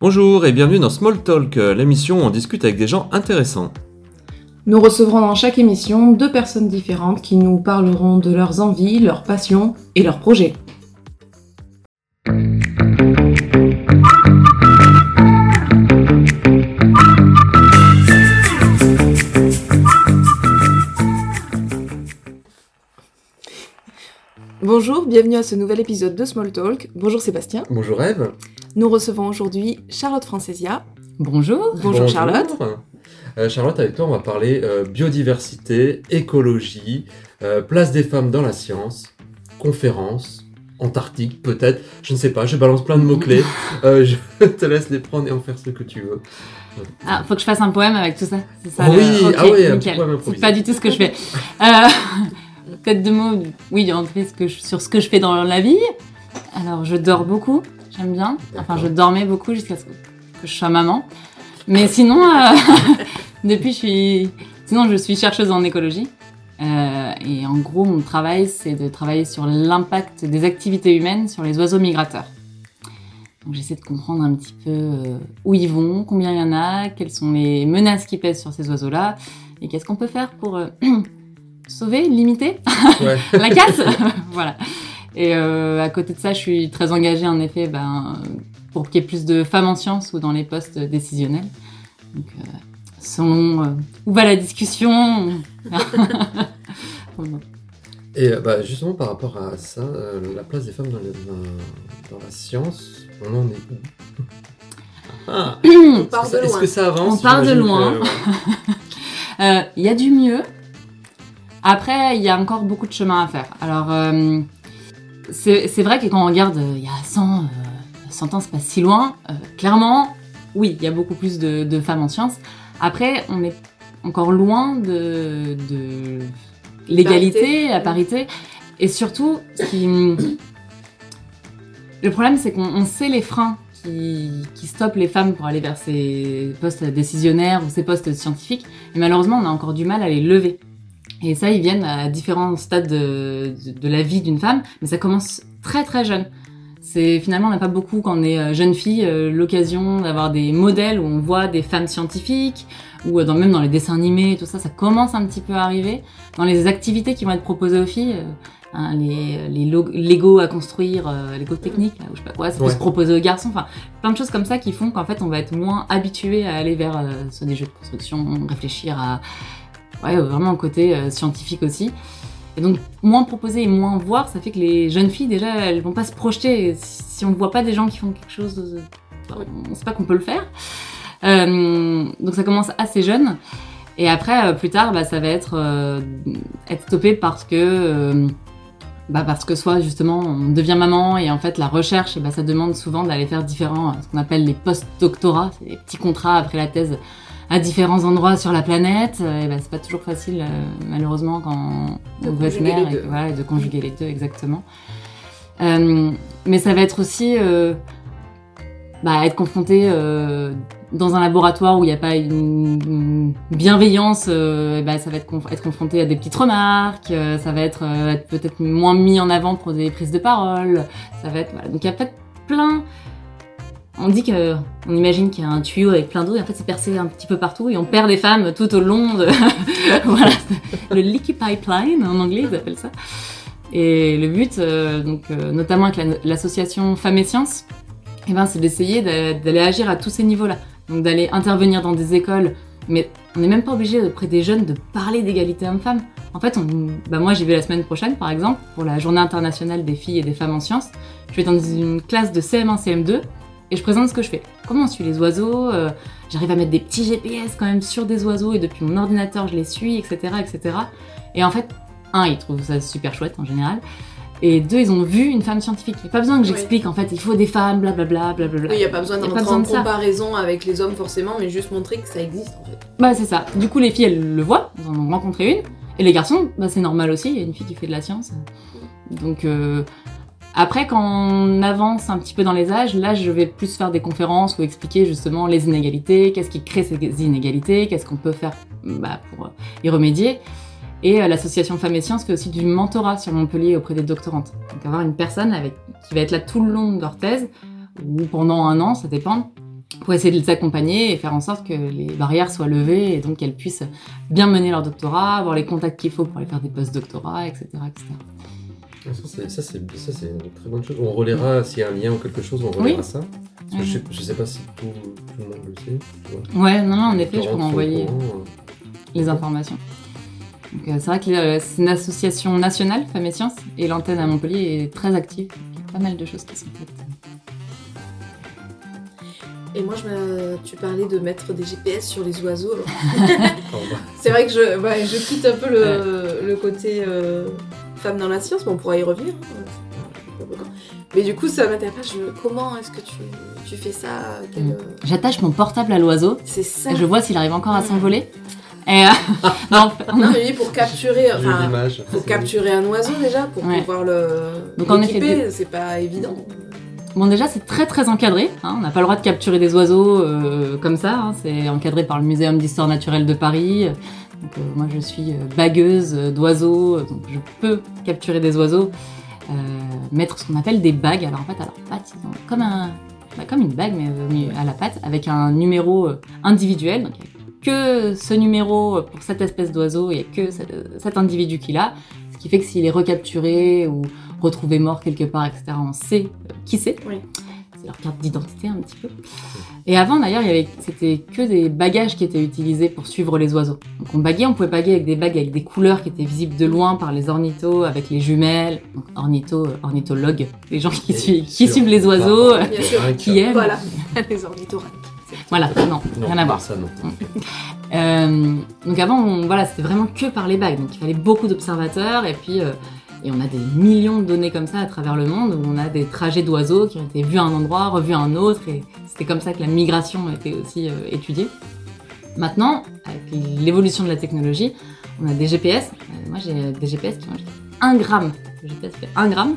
Bonjour et bienvenue dans Small Talk, l'émission où on discute avec des gens intéressants. Nous recevrons dans chaque émission deux personnes différentes qui nous parleront de leurs envies, leurs passions et leurs projets. Bonjour, bienvenue à ce nouvel épisode de Small Talk. Bonjour Sébastien. Bonjour Eve. Nous recevons aujourd'hui Charlotte Francesia. Bonjour. Bonjour, Charlotte. Euh, Charlotte, avec toi, on va parler euh, biodiversité, écologie, euh, place des femmes dans la science, conférences, Antarctique peut-être, je ne sais pas, je balance plein de mots-clés. Je te laisse les prendre et en faire ce que tu veux. Ah, faut que je fasse un poème avec tout ça. C'est ça. Ah le- oui, ah nickel. C'est pas du tout ce que je fais. Peut-être deux mots. Oui, en fait, ce que je- sur ce que je fais dans la vie. Alors, je dors beaucoup. J'aime bien. Enfin, je dormais beaucoup jusqu'à ce que que je sois maman. Mais sinon, euh, depuis, je suis. Sinon, je suis chercheuse en écologie. Euh, et en gros, mon travail, c'est de travailler sur l'impact des activités humaines sur les oiseaux migrateurs. Donc, j'essaie de comprendre un petit peu euh, où ils vont, combien il y en a, quelles sont les menaces qui pèsent sur ces oiseaux-là, et qu'est-ce qu'on peut faire pour euh, sauver, limiter Ouais. la casse Voilà. Et euh, à côté de ça, je suis très engagée en effet ben, euh, pour qu'il y ait plus de femmes en sciences ou dans les postes décisionnels. Donc, euh, selon euh, où va la discussion Et euh, bah, justement par rapport à ça, euh, la place des femmes dans, les- dans- dans la science, on en est où? Ah, On part est-ce que ça- de Est-ce loin. que ça avance? On part de loin. ouais. Euh, Il y a du mieux. Après, il y a encore beaucoup de chemin à faire. Alors, euh, c'est vrai que quand on regarde, euh, il y a 100, euh, 100 ans, c'est pas si loin. euh, clairement, oui, il y a beaucoup plus de, de femmes en sciences. Après, on est encore loin de, de l'égalité, la parité. Et surtout, ce qui... le problème, c'est qu'on on sait les freins qui, qui stoppent les femmes pour aller vers ces postes décisionnaires ou ces postes scientifiques. Et malheureusement, on a encore du mal à les lever. Et ça, ils viennent à différents stades de, de, de la vie d'une femme, mais ça commence très très jeune. C'est finalement, on n'a pas beaucoup quand on est euh, jeune fille euh, l'occasion d'avoir des modèles où on voit des femmes scientifiques ou euh, dans, même dans les dessins animés, tout ça, ça commence un petit peu à arriver. Dans les activités qui vont être proposées aux filles, hein, les, les Lego à construire, euh, Lego technique, ou je sais pas quoi, ça peut Ouais. se proposer aux garçons. Enfin, plein de choses comme ça qui font qu'en fait, on va être moins habitué à aller vers euh, soit des jeux de construction, réfléchir à ouais, vraiment un côté euh, scientifique aussi. Et donc, moins proposer et moins voir, ça fait que les jeunes filles, déjà, elles vont pas se projeter. Et Si on voit pas des gens qui font quelque chose, euh, bah, on sait pas qu'on peut le faire. Euh, donc, ça commence assez jeune. Et après, euh, plus tard, bah, ça va être être stoppé parce que bah parce que soit justement on devient maman et en fait la recherche, bah, ça demande souvent d'aller faire différents, ce qu'on appelle les post-doctorats, c'est des petits contrats après la thèse à différents endroits sur la planète. Et bah, c'est pas toujours facile euh, malheureusement quand De on veut être mère et voilà, de conjuguer les deux exactement. Euh, mais ça va être aussi euh, bah, être confronté euh, dans un laboratoire où il n'y a pas une, une bienveillance, euh, bah, ça va être, conf- être confronté à des petites remarques, euh, ça va être, euh, être peut-être moins mis en avant pour des prises de parole, ça va être voilà. donc il y a peut-être plein. On dit que, on imagine qu'il y a un tuyau avec plein d'eau et en fait c'est percé un petit peu partout et on perd des femmes tout au long de voilà le leaky pipeline en anglais ils appellent ça. Et le but, euh, donc euh, notamment avec la- l'association Femmes et Sciences, eh ben, c'est d'essayer d'a- d'aller agir à tous ces niveaux-là. Donc d'aller intervenir dans des écoles, mais on n'est même pas obligé auprès des jeunes de parler d'égalité homme-femme. En fait, bah moi j'y vais la semaine prochaine par exemple pour la journée internationale des filles et des femmes en sciences. Je vais dans une classe de CM1, CM2 et je présente ce que je fais. Comment on suit les oiseaux euh, J'arrive à mettre des petits GPS quand même sur des oiseaux et depuis mon ordinateur je les suis, etc., etc. Et en fait, un, ils trouvent ça super chouette en général. Et deux, ils ont vu une femme scientifique. Il n'y a pas besoin que j'explique, en fait, il faut des femmes, blablabla, blablabla. Oui, il n'y a pas besoin d'entrer en ça. comparaison avec les hommes forcément, mais juste montrer que ça existe en fait. Bah, c'est ça. Du coup, les filles, elles le voient, elles en ont rencontré une. Et les garçons, bah, c'est normal aussi, il y a une fille qui fait de la science. Donc, euh, après, quand on avance un petit peu dans les âges, là, je vais plus faire des conférences ou expliquer justement les inégalités, qu'est-ce qui crée ces inégalités, qu'est-ce qu'on peut faire bah, pour euh, y remédier. Et euh, l'association Femmes et Sciences fait aussi du mentorat sur Montpellier auprès des doctorantes. Donc, avoir une personne qui va être là tout le long de leur thèse, ou pendant un an, ça dépend, pour essayer de les accompagner et faire en sorte que les barrières soient levées et donc qu'elles puissent bien mener leur doctorat, avoir les contacts qu'il faut pour aller faire des post-doctorats, etc. Ça, c'est- une très bonne chose. On relaiera s'il y a un lien ou quelque chose, on relaiera Oui. ça. Parce que je, sais, je sais pas si tout, tout le monde le sait. tu vois. Ouais, non, non, en effet, je pourrais envoyer courant, euh. les informations. Donc, euh, c'est vrai que euh, c'est une association nationale, Femmes et Sciences, et l'antenne à Montpellier est très active. Il y a pas mal de choses qui sont faites. Et moi, je me... tu parlais de mettre des GPS sur les oiseaux. C'est vrai que je, ouais, je quitte un peu le, le côté euh, femme dans la science, mais on pourra y revenir. hein. Mais du coup, ça m'intéresse. Je... Comment est-ce que tu, tu fais ça Quel, Mm. euh, J'attache mon portable à l'oiseau C'est ça. et je vois s'il arrive encore à Mm. s'envoler. Et euh, non, Non, mais oui, pour capturer. Enfin, C'est- capturer un oiseau déjà pour Ouais. pouvoir le. Donc, en effet, c'est pas évident. Bon, déjà, c'est très très encadré. hein. On n'a pas le droit de capturer des oiseaux euh, comme ça. hein. C'est encadré par le Muséum d'histoire naturelle de Paris. Donc, euh, moi, je suis euh, bagueuse euh, d'oiseaux, euh, donc je peux capturer des oiseaux, euh, mettre ce qu'on appelle des bagues. Alors, en fait, à leur patte, ils ont comme, un, bah, comme une bague, mais à la patte, avec un numéro individuel. Donc, il n'y a que ce numéro pour cette espèce d'oiseau, il n'y a que cet, individu qui l'a. Ce qui fait que s'il est recapturé ou retrouvé mort quelque part, etc., on sait qui c'est. Oui. C'est leur carte d'identité un petit peu. Et avant d'ailleurs, il y avait, c'était que des bagages qui étaient utilisés pour suivre les oiseaux. Donc on baguait, on pouvait baguer avec des bagues avec des couleurs qui étaient visibles de loin par les ornithos, avec les jumelles, donc ornitho, euh, ornithologues, les gens qui, suivent, qui suivent les oiseaux, euh, Bien sûr. un qui aiment. Voilà, les ornithorynques. Voilà, non, Non, rien à voir. Ça, non. Euh, donc avant, on- voilà, c'était vraiment que par les bagues. Donc il fallait beaucoup d'observateurs et puis euh, et on a des millions de données comme ça à travers le monde où on a des trajets d'oiseaux qui ont été vus à un endroit, revus à un autre et c'était comme ça que la migration a été aussi euh, étudiée. Maintenant, avec l'évolution de la technologie, on a des GPS. Euh, moi, j'ai des GPS qui ont jusqu'à 1 gramme. Le GPS fait 1 gramme.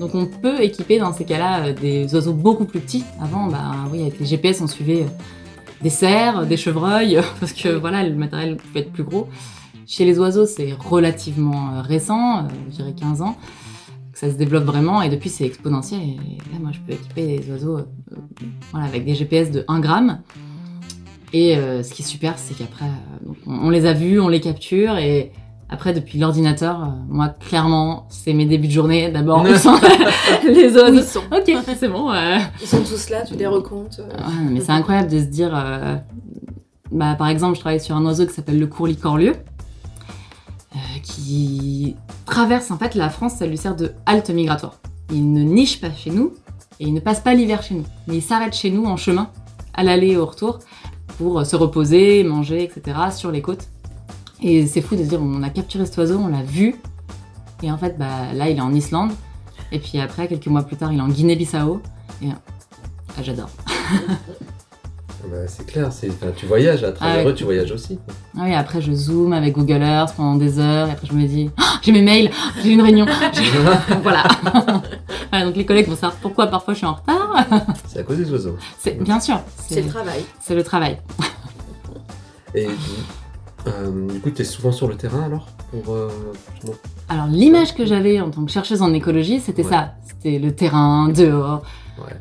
Donc on peut équiper dans ces cas-là euh, des oiseaux beaucoup plus petits. Avant, bah oui, avec les GPS, on suivait euh, des cerfs, des chevreuils, parce que voilà, le matériel pouvait être plus gros. Chez les oiseaux, c'est relativement euh, récent, euh, je dirais 15 ans, que ça se développe vraiment, et depuis c'est exponentiel. Et là, moi, je peux équiper des oiseaux euh, voilà, avec des GPS de 1 gramme. Et euh, ce qui est super, c'est qu'après, euh, on, on les a vus, on les capture, et après, depuis l'ordinateur, euh, moi, clairement, c'est mes débuts de journée. D'abord, on sent les oiseaux. ils sont Ok, c'est bon. euh, Ils sont tous là, tu les recomptes. euh. Ouais, mais c'est incroyable de se dire. euh, bah, par exemple, je travaille sur un oiseau qui s'appelle le courlis-corlieu, euh, qui traverse en fait la France, ça lui sert de halte migratoire. Il ne niche pas chez nous et il ne passe pas l'hiver chez nous, mais il s'arrête chez nous en chemin, à l'aller et au retour, pour euh, se reposer, manger, etc. sur les côtes. Et c'est fou de se dire, on a capturé cet oiseau, on l'a vu, et en fait, bah, là, il est en Islande, et puis après, quelques mois plus tard, il est en Guinée-Bissau, et ah, j'adore. Bah, c'est clair, enfin, tu voyages, à travers Ah eux, tu voyages aussi. Ah oui, après je zoome avec Google Earth pendant des heures, et après je me dis, Ah, j'ai mes mails, j'ai une réunion, voilà. Voilà, Donc les collègues vont savoir pourquoi parfois je suis en retard. c'est à cause des oiseaux. C'est bien sûr, C'est le travail. c'est le travail. Et euh, du coup, tu es souvent sur le terrain alors pour, euh, Alors l'image que j'avais en tant que chercheuse en écologie, c'était Ouais. ça, c'était le terrain, dehors. Ouais.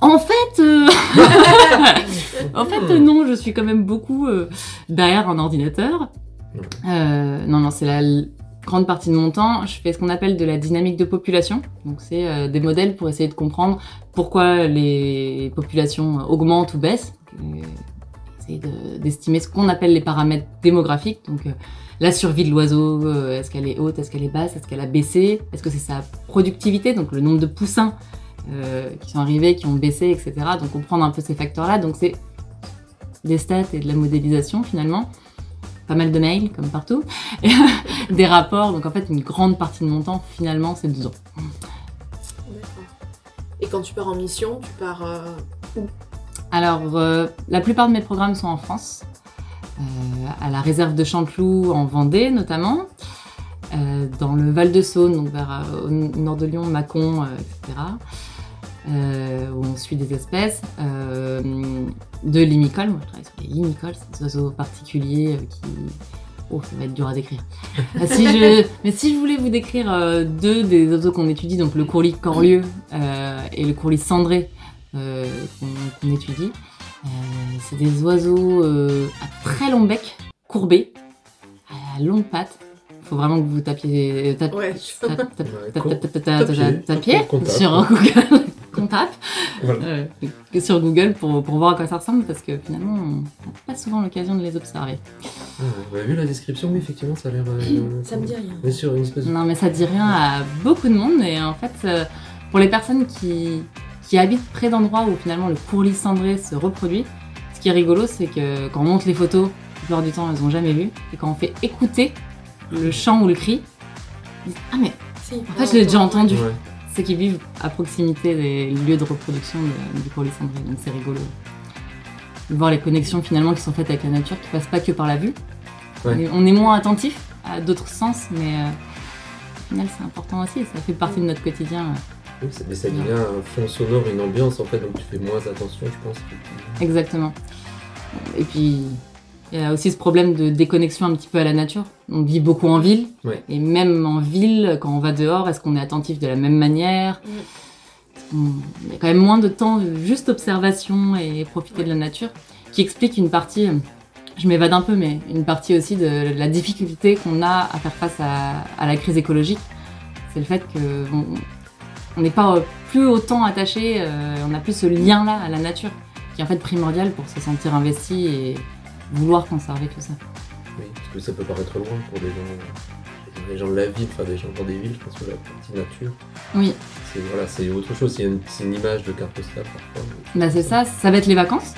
En fait, euh, en fait non, je suis quand même beaucoup euh, derrière un ordinateur. Euh, non, non, c'est la grande partie de mon temps. Je fais ce qu'on appelle de la dynamique de population. Donc c'est des modèles pour essayer de comprendre pourquoi les populations augmentent ou baissent. Essayer de- d'estimer ce qu'on appelle les paramètres démographiques. Donc la survie de l'oiseau, est-ce qu'elle est haute, est-ce qu'elle est basse, est-ce qu'elle a baissé, est-ce que c'est sa productivité, donc le nombre de poussins euh, qui sont arrivés, qui ont baissé, etc. Donc comprendre un peu ces facteurs-là. Donc c'est des stats et de la modélisation finalement. pas mal de mails, comme partout, et des rapports. Donc en fait, une grande partie de mon temps, finalement, c'est 12 ans. Et quand tu pars en mission, tu pars euh, Alors, euh, la plupart de mes programmes sont en France, euh, à la réserve de Chanteloup, en Vendée notamment, dans le Val-de-Saône, donc vers au nord de Lyon, Mâcon, etc. euh, où on suit des espèces, euh, de limicoles, moi je travaille sur les limicoles, c'est des oiseaux particuliers euh, qui... Oh, ça va être dur à décrire. Ah, si je... Mais si je voulais vous décrire euh, deux des oiseaux qu'on étudie, donc le courlis corlieux euh, et le courlis cendré euh, qu'on étudie, euh, c'est des oiseaux euh, à très long bec, courbés, à longues pattes. Il faut vraiment que vous tapiez, tap- Ouais. tap- tap- Ouais, tap- con- tap- tap- tap- tapier. tapier Qu'on tape. sur Google, qu'on tape Voilà. euh, que sur Google pour, pour voir à quoi ça ressemble parce que finalement on n'a pas souvent l'occasion de les observer. Ah, vous avez vu la description Oui, effectivement, ça a l'air. euh, Ça me dit rien. Mais sur une espèce de. Non mais ça dit rien à beaucoup de monde et en fait euh, pour les personnes qui, qui habitent près d'endroits où finalement le courlis cendré se reproduit, ce qui est rigolo c'est que quand on monte les photos, la plupart du temps elles ont jamais vu et quand on fait écouter le chant ou le cri, ils disent ah mais Si, en fait je l'ai déjà entendu. Ouais. C'est qu'ils vivent à proximité des lieux de reproduction du courlis cendré, donc c'est rigolo. De voir les connexions finalement qui sont faites avec la nature, qui passent pas que par la vue. Ouais. On est- moins attentif à d'autres sens, mais euh, au final c'est important aussi, ça fait partie de notre quotidien. Oui, c'est- mais ça devient un fond sonore, une ambiance en fait, donc tu fais moins attention, je pense. Exactement. Et puis il y a aussi ce problème de déconnexion un petit peu à la nature. On vit beaucoup en ville, Ouais. et même en ville, quand on va dehors, est-ce qu'on est attentif de la même manière Mm. On- Il y a quand même moins de temps juste observation et profiter de la nature, qui explique une partie, je m'évade un peu, mais une partie aussi de la difficulté qu'on a à faire face à, à la crise écologique. C'est le fait que on on n'est pas euh, plus autant attaché, euh, on n'a plus ce lien-là à la nature, qui est en fait primordial pour se sentir investi et vouloir conserver tout ça. Oui, parce que ça peut paraître loin pour des gens, des gens de la ville, enfin des gens dans des villes, je pense que la partie nature, Oui, c'est voilà, c'est autre chose, c'est une, image de carte postale parfois. Bah c'est ça, ça va être les vacances.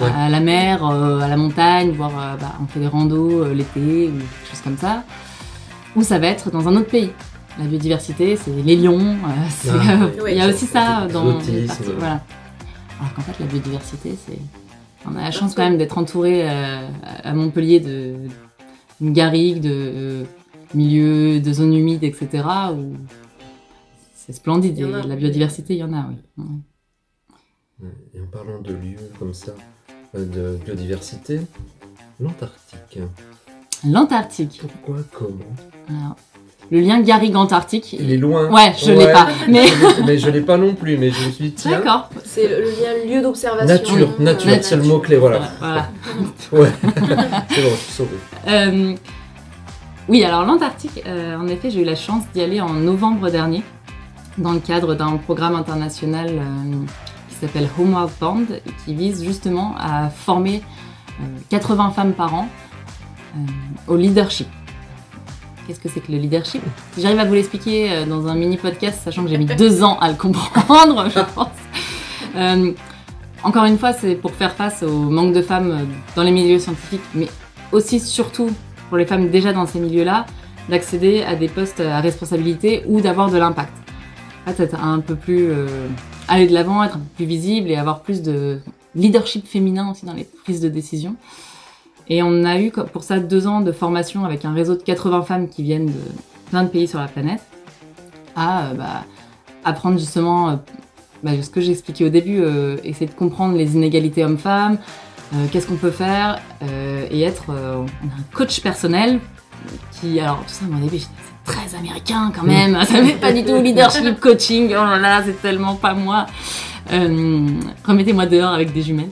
Ouais. À la mer, euh, à la montagne, voire euh, bah, on fait des randos euh, l'été ou quelque chose comme ça. Ou ça va être dans un autre pays. La biodiversité, c'est les lions. euh, Ah, euh, il y a aussi ça dans les parties. Voilà. Alors qu'en fait, la biodiversité, c'est. On a la chance quand même d'être entouré euh, à Montpellier de une garrigue, de euh, milieux, de zones humides, etc. Où c'est splendide. Il y en a. Et la biodiversité, il y en a, oui. Et en parlant de lieux comme ça, euh, de biodiversité, l'Antarctique. L'Antarctique. Pourquoi, comment? Alors, le lien Garrigue-Antarctique. Il est loin. Ouais, je l'ai pas. Mais mais je l'ai pas non plus, mais je me suis dit, d'accord. C'est le, lien lieu d'observation. nature, euh, nature, c'est le mot-clé, voilà. Voilà. Ouais, c'est bon, je suis sauvé. Euh, oui, alors l'Antarctique, euh, en effet, j'ai eu la chance d'y aller en novembre dernier, dans le cadre d'un programme international euh, qui s'appelle Homeward Bond, et qui vise justement à former euh, 80 femmes par an euh, au leadership. Qu'est-ce que c'est que le leadership? J'arrive à vous l'expliquer euh, dans un mini podcast, sachant que j'ai mis deux ans à le comprendre, je pense. Euh, encore une fois, c'est pour faire face au manque de femmes euh, dans les milieux scientifiques, mais aussi surtout pour les femmes déjà dans ces milieux-là, d'accéder à des postes à responsabilité ou d'avoir de l'impact. En fait, être un peu plus aller de l'avant, être un peu plus visible et avoir plus de leadership féminin aussi dans les prises de décision. Et on a eu pour ça deux ans de formation avec un réseau de 80 femmes qui viennent de plein de pays sur la planète à euh, bah, apprendre justement euh, bah, ce que j'ai expliqué au début, euh, essayer de comprendre les inégalités hommes-femmes, qu'est-ce qu'on peut faire et être un coach personnel qui alors tout ça moi, au début c'est très américain quand même. Ça fait pas du tout leadership coaching oh là là c'est tellement pas moi. Euh, remettez-moi dehors avec des jumelles.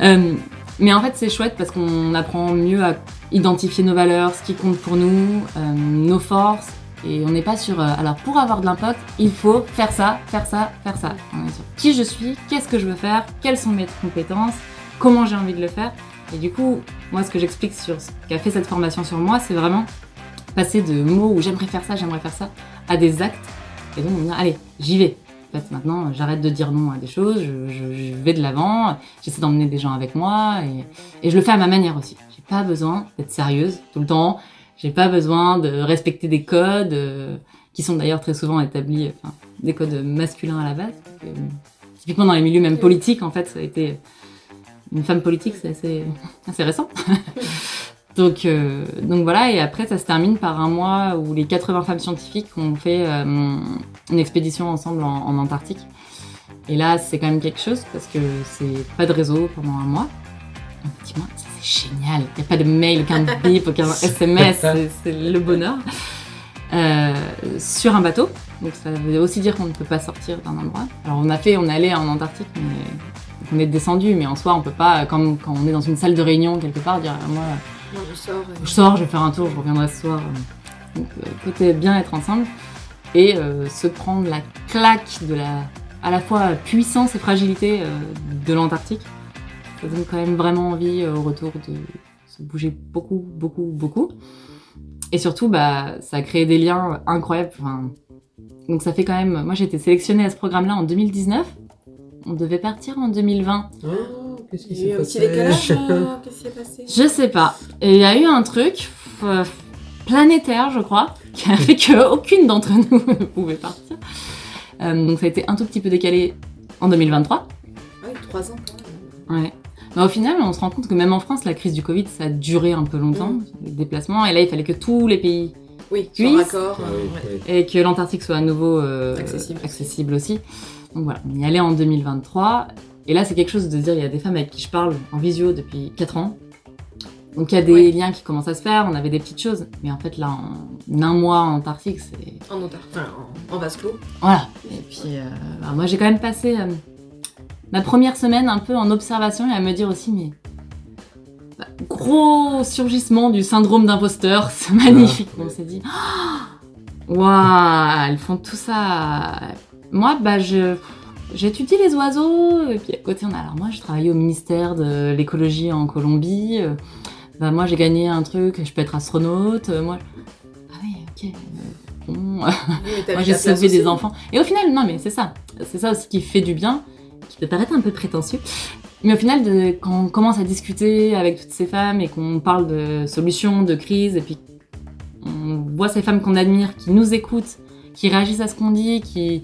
Euh, mais en fait c'est chouette parce qu'on apprend mieux à identifier nos valeurs ce qui compte pour nous euh, nos forces et on n'est pas sur euh, alors pour avoir de l'impact il faut faire ça faire ça faire ça on est sur qui je suis qu'est-ce que je veux faire quelles sont mes compétences comment j'ai envie de le faire. Et du coup, moi, ce que j'explique sur ce qu'a fait cette formation sur moi, c'est vraiment passer de mots où j'aimerais faire ça, j'aimerais faire ça, à des actes. Et donc, on dit, allez, j'y vais. En fait, maintenant, j'arrête de dire non à des choses, je, vais de l'avant, j'essaie d'emmener des gens avec moi et, je le fais à ma manière aussi. J'ai pas besoin d'être sérieuse tout le temps. J'ai pas besoin de respecter des codes euh, qui sont d'ailleurs très souvent établis, enfin, des codes masculins à la base. Euh, typiquement dans les milieux même politiques, en fait, ça a été une femme politique, c'est assez récent. Donc, euh, donc voilà, et après ça se termine par un mois où les 80 femmes scientifiques ont fait euh, une expédition ensemble en, en Antarctique. Et là, c'est quand même quelque chose parce que c'est pas de réseau pendant un mois. Ça, c'est génial. Il n'y a pas de mail, aucun bip, aucun SMS, c'est- le bonheur. Euh, sur un bateau, donc ça veut aussi dire qu'on ne peut pas sortir d'un endroit. Alors on a fait, on est allé en Antarctique, mais on est descendu, mais en soi on peut pas, comme quand on est dans une salle de réunion quelque part, dire moi Non, je sors. et- je sors, je vais faire un tour, je reviendrai ce soir. Donc euh, côté bien être ensemble et euh, se prendre la claque de la à la fois puissance et fragilité euh, de l'Antarctique. Ça donne quand même vraiment envie euh, au retour de se bouger beaucoup, beaucoup, beaucoup. Et surtout, bah, ça a créé des liens incroyables. Enfin, donc ça fait quand même. Moi, j'ai été sélectionnée à ce programme-là en 2019. On devait partir en 2020. Oh, qu'est-ce qui Il y a s'est passé euh, Qu'est-ce qui s'est passé Je sais pas. Et il y a eu un truc euh, planétaire, je crois, qui a fait que aucune d'entre nous ne pouvait partir. Euh, donc ça a été un tout petit peu décalé en 2023. Ah Oui, trois ans quand même. Ouais. Mais au final, on se rend compte que même en France, la crise du Covid, ça a duré un peu longtemps, Mm. les déplacements. Et là, il fallait que tous les pays Oui, raccord. Ah euh, ouais. et que l'Antarctique soit à nouveau euh, Accessible aussi. accessible aussi. Donc voilà, on y allait en 2023. Et là, c'est quelque chose de dire, il y a des femmes avec qui je parle en visio depuis 4 ans. Donc il y a des Ouais. liens qui commencent à se faire, on avait des petites choses. Mais en fait, là, en un mois en Antarctique, c'est... En Antarctique. Enfin, en, en vase clos. Voilà. Et puis, euh, bah, moi, j'ai quand même passé euh, ma première semaine un peu en observation et à me dire aussi, mais... bah, gros surgissement du syndrome d'imposteur, c'est magnifique. On s'est dit, waouh, elles font tout ça. Moi, bah, je... J'étudie les oiseaux, et puis à côté, on a. Alors, moi, je travaille au ministère de l'écologie en Colombie. euh, Bah, moi, j'ai gagné un truc, je peux être astronaute. euh, Moi, ah oui, ok. euh, bon. Oui, Moi, j'ai sauvé des enfants. Et au final, non, mais c'est ça. C'est ça aussi qui fait du bien, qui peut paraître un peu prétentieux. Mais au final, de, quand on commence à discuter avec toutes ces femmes et qu'on parle de solutions, de crises, et puis on voit ces femmes qu'on admire, qui nous écoutent, qui réagissent à ce qu'on dit, qui...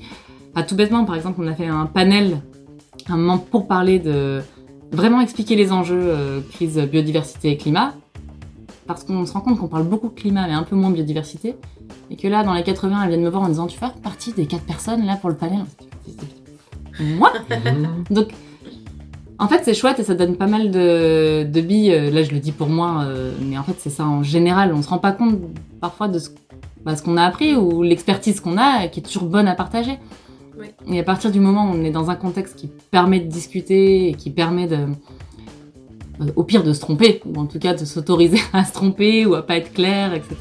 Enfin, tout bêtement, par exemple, on a fait un panel, un moment pour parler de... Vraiment expliquer les enjeux euh, crise biodiversité et climat. Parce qu'on se rend compte qu'on parle beaucoup de climat, mais un peu moins de biodiversité. Et que là, dans les 80, elles viennent me voir en disant Tu fais partie des quatre personnes là pour le panel Moi Mhm. Donc, en fait, c'est chouette et ça donne pas mal de, de billes. Euh, Là, je le dis pour moi, euh, mais en fait, c'est ça en général. On se rend pas compte parfois de ce, bah, ce qu'on a appris ou l'expertise qu'on a qui est toujours bonne à partager. Et à partir du moment où on est dans un contexte qui permet de discuter et qui permet de. euh, Au pire, de se tromper, ou en tout cas de s'autoriser à se tromper ou à pas être clair, etc.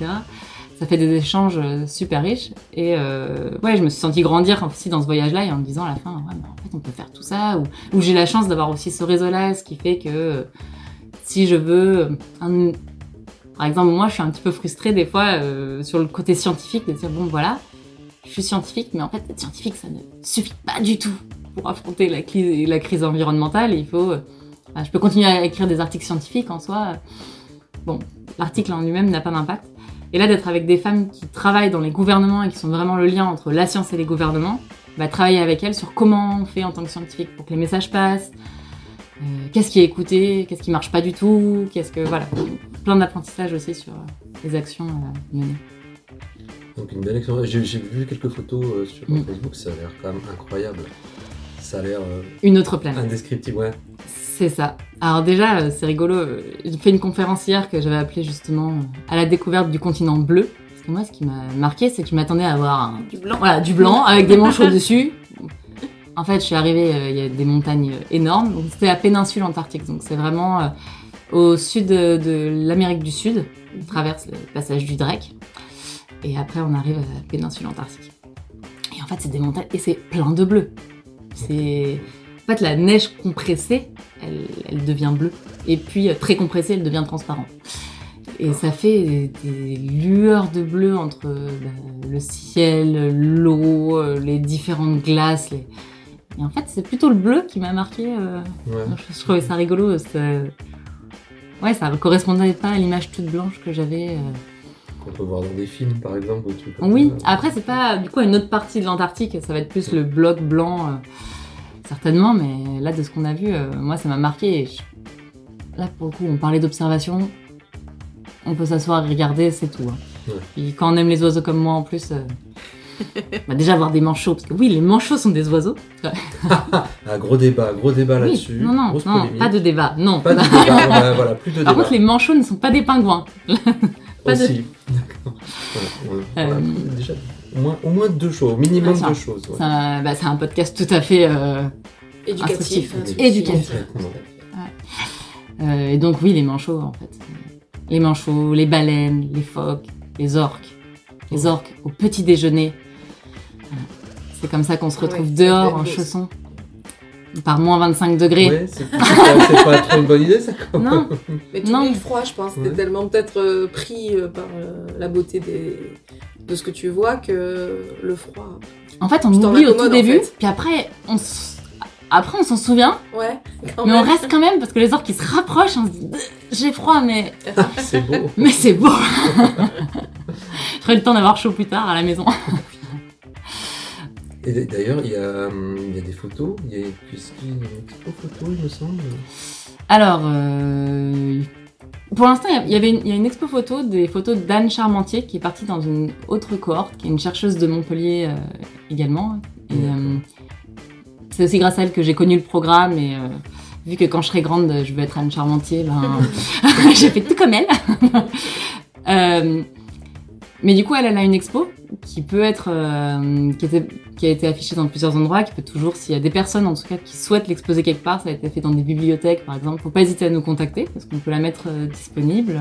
Ça fait des échanges euh, super riches. Et euh, ouais, je me suis sentie grandir aussi dans ce voyage-là et en me disant à la fin, ouais, mais en fait, on peut faire tout ça. Ou, j'ai la chance d'avoir aussi ce réseau-là, ce qui fait que euh, si je veux. Par exemple, moi, je suis un petit peu frustrée des fois sur le côté scientifique de dire, bon, voilà, je suis scientifique, mais en fait, être scientifique, ça ne suffit pas du tout pour affronter la, crise environnementale. Il faut. euh, enfin, je peux continuer à écrire des articles scientifiques en soi. Bon, l'article en lui-même n'a pas d'impact. Et là, d'être avec des femmes qui travaillent dans les gouvernements et qui sont vraiment le lien entre la science et les gouvernements, bah, travailler avec elles sur comment on fait en tant que scientifique pour que les messages passent, euh, qu'est-ce qui est écouté, qu'est-ce qui marche pas du tout, qu'est-ce que. Voilà. Plein d'apprentissage aussi sur euh, les actions euh, menées. Donc une belle expérience. J'ai vu quelques photos euh, sur Mm. Facebook, ça a l'air quand même incroyable. Ça a l'air euh, Une autre planète. indescriptible, ouais. C'est ça. Alors déjà, euh, c'est rigolo. J'ai fait une conférence hier que j'avais appelée justement à la découverte du continent bleu. Parce que moi, ce qui m'a marqué, c'est que je m'attendais à avoir un, Du blanc. voilà, du blanc avec des manches au-dessus. En fait, je suis arrivée, euh, il y a des montagnes énormes. C'était la péninsule antarctique. Donc, c'est vraiment euh, au sud de, de l'Amérique du Sud. On traverse le passage du Drake. Et après, on arrive à la péninsule antarctique. Et en fait, c'est des montagnes et c'est plein de bleu. C'est. En fait, la neige compressée, elle, elle devient bleue. Et puis, euh, très compressée, elle devient transparente. et ça fait des, lueurs de bleu entre bah, le ciel, l'eau, euh, les différentes glaces. les- Et en fait, c'est plutôt le bleu qui m'a marqué. euh, Ouais. je, je trouvais ça rigolo. ça- Ouais, ça ne correspondait pas à l'image toute blanche que j'avais. euh. Qu'on peut voir dans des films, par exemple. ou trucs comme Oui, ça. après, c'est pas du coup une autre partie de l'Antarctique, ça va être plus le bloc blanc, euh, certainement, mais là, de ce qu'on a vu, euh, moi, ça m'a marqué. et je- Là, pour le coup, on parlait d'observation, on peut s'asseoir et regarder, c'est tout. hein. Ouais. Puis quand on aime les oiseaux comme moi, en plus, euh, bah, déjà voir des manchots, parce que oui, les manchots sont des oiseaux. Ah, gros débat, gros débat Oui, là-dessus. non, non, non, pas de débat, non. Pas de débat, voilà, voilà, plus de débat. Par contre, les manchots ne sont pas des pingouins. pas de- Aussi. D'accord. Voilà, on- on a Euh, déjà au moins, au moins deux choses, au minimum deux choses. ouais. C'est un, bah, c'est un podcast tout à fait. euh, Éducatif. Instructif. hein, Éducatif. Euh, et donc oui, les manchots en fait. Les manchots, les baleines, les phoques, les orques. Les orques au petit déjeuner. C'est comme ça qu'on se retrouve Ouais, dehors en chaussons. Par moins 25 degrés. Ouais, c'est pas, trop une bonne idée ça. Non, Mais tout Non. le froid, je pense. T'es tellement peut-être euh, pris euh, par euh, la beauté des... de ce que tu vois que le froid. en fait on oublie au tout en début, fait. puis après on s- après on s'en souvient, Ouais. quand mais on reste quand même parce que les orques ils se rapprochent, on se dit j'ai froid mais C'est beau. mais c'est beau. J'aurai le temps d'avoir chaud plus tard à la maison. Et d'ailleurs, il y, a, hum, il y a des photos, il y a une expo photo, il me semble. Alors, euh, pour l'instant, il y avait une, il y a une expo photo des photos d'Anne Charmentier qui est partie dans une autre cohorte, qui est une chercheuse de Montpellier euh, également. Et euh, c'est aussi grâce à elle que j'ai connu le programme et vu que quand je serai grande, je veux être Anne Charmentier, ben, j'ai fait tout comme elle. Mais du coup, elle, elle a une expo qui peut être, euh, qui, était, qui a été affichée dans plusieurs endroits, qui peut toujours, s'il y a des personnes en tout cas qui souhaitent l'exposer quelque part, ça a été fait dans des bibliothèques par exemple, faut pas hésiter à nous contacter parce qu'on peut la mettre euh, disponible.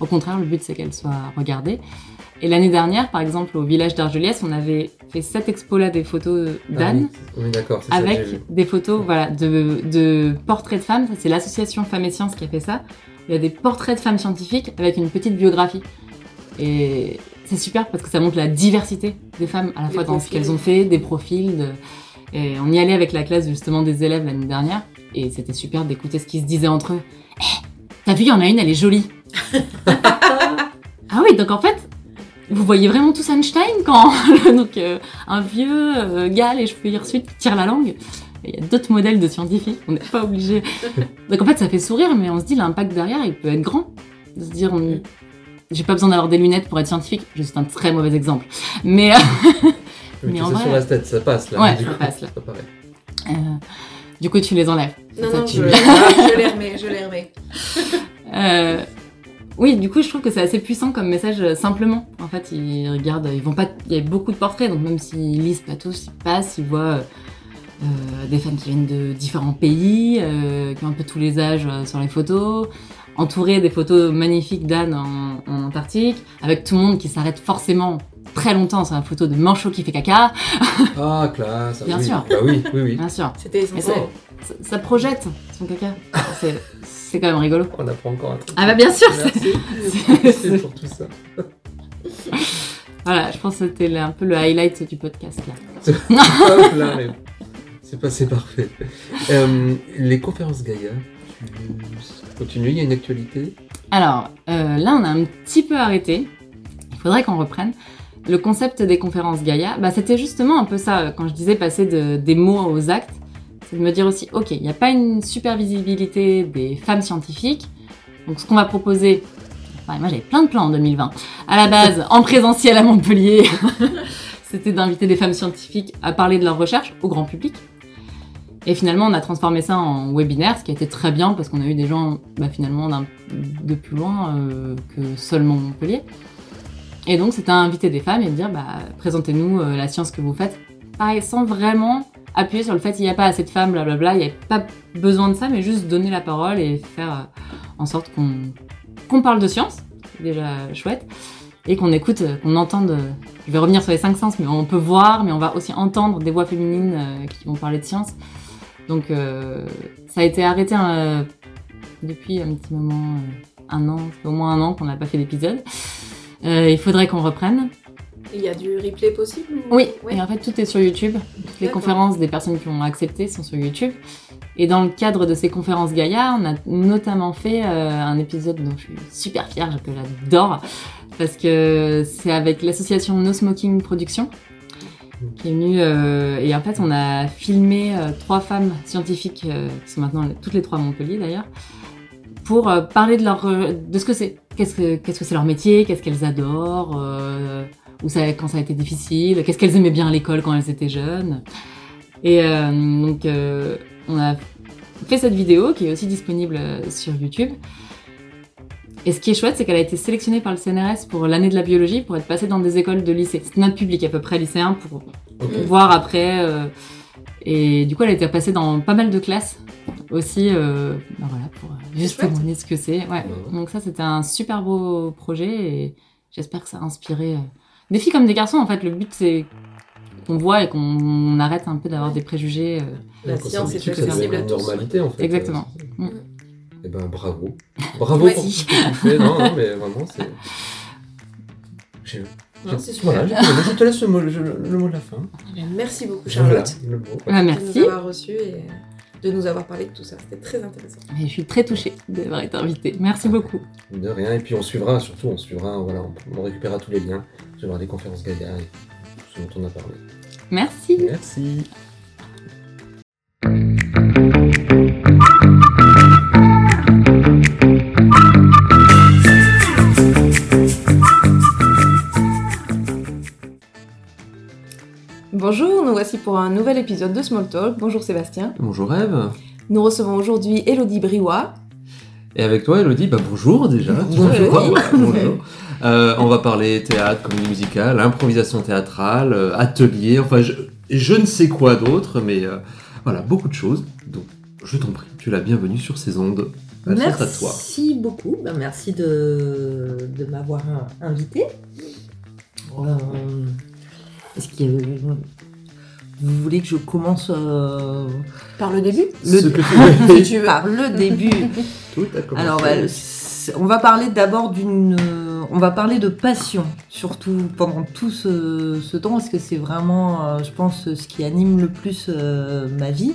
Au contraire, le but c'est qu'elle soit regardée. Et l'année dernière, par exemple, au village d'Argeliès, on avait fait cette expo-là des photos d'Anne Ah oui, oui, d'accord, c'est ça avec des photos voilà, de, de portraits de femmes. C'est l'association Femmes et Sciences qui a fait ça. Il y a des portraits de femmes scientifiques avec une petite biographie. Et c'est super parce que ça montre la diversité des femmes, à la fois dans ce qu'elles ont fait, des profils. de- Et on y allait avec la classe justement des élèves l'année dernière. Et c'était super d'écouter ce qu'ils se disaient entre eux. Eh, t'as vu, il y en a une, elle est jolie. ah oui, donc en fait, vous voyez vraiment tous Einstein quand donc euh, un vieux euh, gars les cheveux hirsutes qui tire la langue. Il y a d'autres modèles de scientifiques, on n'est pas obligé. Donc en fait, ça fait sourire, mais on se dit l'impact derrière, il peut être grand. De se dire, on- j'ai pas besoin d'avoir des lunettes pour être scientifique, juste un très mauvais exemple. Mais euh, Mais, Mais tu en sais, vrai- sur la tête, ça passe là. Ouais, du ça coup, passe, là. c'est pas pareil. euh, du coup, tu les enlèves. Non, Ça, non, tu- je, je les remets, je les remets. Euh, oui, du coup, je trouve que c'est assez puissant comme message simplement. En fait, ils regardent, ils vont pas. Il y a beaucoup de portraits, donc même s'ils lisent pas tous, ils passent, ils voient euh, des femmes qui viennent de différents pays, euh, qui ont un peu tous les âges euh, sur les photos, entourées des photos magnifiques d'Anne en, en Antarctique, avec tout le monde qui s'arrête forcément très longtemps sur la photo de Manchot qui fait caca, Ah, classe. Bien oui. sûr. Bah oui, oui, oui. bien sûr. C'était ça, ça projette son caca. C'est- quand même rigolo. On apprend encore un truc. Ah bah bien sûr, Merci. pour tout ça. Voilà, je pense que c'était un peu le highlight du podcast là. C'est passé parfait. Euh, les conférences Gaïa, tu continues, il y a une actualité Alors, euh, là, on a un petit peu arrêté. Il faudrait qu'on reprenne. Le concept des conférences Gaïa, bah, c'était justement un peu ça, euh, quand je disais passer de- des mots aux actes. C'est de me dire aussi, ok, il n'y a pas une super visibilité des femmes scientifiques. Donc, ce qu'on va proposer, enfin, moi j'avais plein de plans en 2020. À la base, en présentiel à Montpellier, c'était d'inviter des femmes scientifiques à parler de leurs recherches au grand public. Et finalement, on a transformé ça en webinaire, ce qui a été très bien parce qu'on a eu des gens, bah, finalement, de plus loin euh, que seulement Montpellier. Et donc, c'était inviter des femmes et dire, bah, présentez-nous euh, la science que vous faites. Pareil, sans vraiment appuyer sur le fait qu'il n'y a pas assez de femmes, blablabla, il n'y a pas besoin de ça, mais juste donner la parole et faire euh, en sorte qu'on parle de science, déjà chouette, et qu'on écoute, qu'on entende. je vais revenir sur les cinq sens, mais on peut voir, mais on va aussi entendre des voix féminines qui vont parler de science. Donc, euh, ça a été arrêté euh, depuis un petit moment, euh, un an, au moins un an qu'on n'a pas fait d'épisode. Il faudrait qu'on reprenne. Il y a du replay possible ou- Oui, Ouais. et en fait tout est sur YouTube. Toutes les conférences des personnes qui ont accepté sont sur YouTube. Et dans le cadre de ces conférences Gaïa, on a notamment fait euh, un épisode dont je suis super fière, que j'adore, parce que c'est avec l'association No Smoking Production euh, et en fait, on a filmé euh, trois femmes scientifiques, euh, qui sont maintenant toutes les trois à Montpellier d'ailleurs, pour parler de leur, de ce que c'est, qu'est-ce que qu'est-ce que c'est leur métier, qu'est-ce qu'elles adorent, où ça, quand ça a été difficile, qu'est-ce qu'elles aimaient bien à l'école quand elles étaient jeunes. Et donc, on a fait cette vidéo qui est aussi disponible sur YouTube. Et ce qui est chouette, c'est qu'elle a été sélectionnée par le CNRS pour l'année de la biologie pour être passée dans des écoles de lycée. C'est notre public à peu près lycéen pour voir après. euh, et du coup, elle a été passée dans pas mal de classes aussi, euh, ben voilà, pour euh, juste témoigner ce que c'est. Ouais. Donc ça, c'était un super beau projet et j'espère que ça a inspiré euh, des filles comme des garçons. En fait, le but c'est qu'on voit et qu'on arrête un peu d'avoir des préjugés. euh. La science est accessible à tous. normalité en fait. Exactement. Mm. Eh ben bravo. Bravo pour tout ce que tu fais. Non, non, mais vraiment, c'est. J'ai- Non, c'est super. Voilà, j'ai- je te laisse le mot, le, le mot de la fin. Eh bien, Merci beaucoup Voilà, Charlotte le mot. Ah, de merci. nous avoir reçus et de nous avoir parlé de tout ça. C'était très intéressant. Et je suis très touchée d'avoir été invitée. Merci beaucoup. De rien. Et puis on suivra, surtout, on suivra, voilà, on, on récupérera tous les liens. On suivra les conférences Gaga et tout ce dont on a parlé. Merci. Merci. Bonjour, nous voici pour un nouvel épisode de Small Talk. Bonjour Sébastien. Bonjour Eve. Nous recevons aujourd'hui Elodie Briouat. Et avec toi, Elodie, bah bonjour déjà. Bonjour, Bonjour. Elodie. Bonjour. Euh, on va parler théâtre, comédie musicale, improvisation théâtrale, euh, atelier, enfin je, je ne sais quoi d'autre, mais euh, voilà, beaucoup de choses. Donc je t'en prie, tu es la bienvenue sur ces ondes. Elles sont à toi. Merci beaucoup. Ben, merci de, de m'avoir invité. Euh, Est-ce que vous voulez que je commence euh, Par le début le Ce que tu Si veux. tu par le début Tout a commencé. Alors, bah, on va parler d'abord d'une. euh, On va parler de passion, surtout pendant tout ce, ce temps, parce que c'est vraiment, euh, je pense, ce qui anime le plus euh, ma vie,